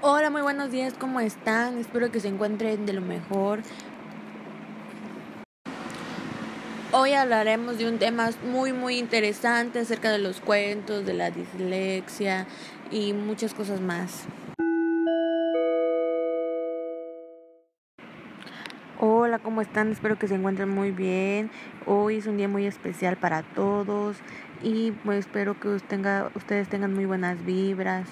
Hola, muy buenos días, ¿cómo están? Espero que se encuentren de lo mejor. Hoy hablaremos de un tema muy muy interesante acerca de los cuentos, de la dislexia y muchas cosas más. Hola, ¿cómo están? Espero que se encuentren muy bien. Hoy es un día muy especial para todos y pues espero que ustedes tengan muy buenas vibras.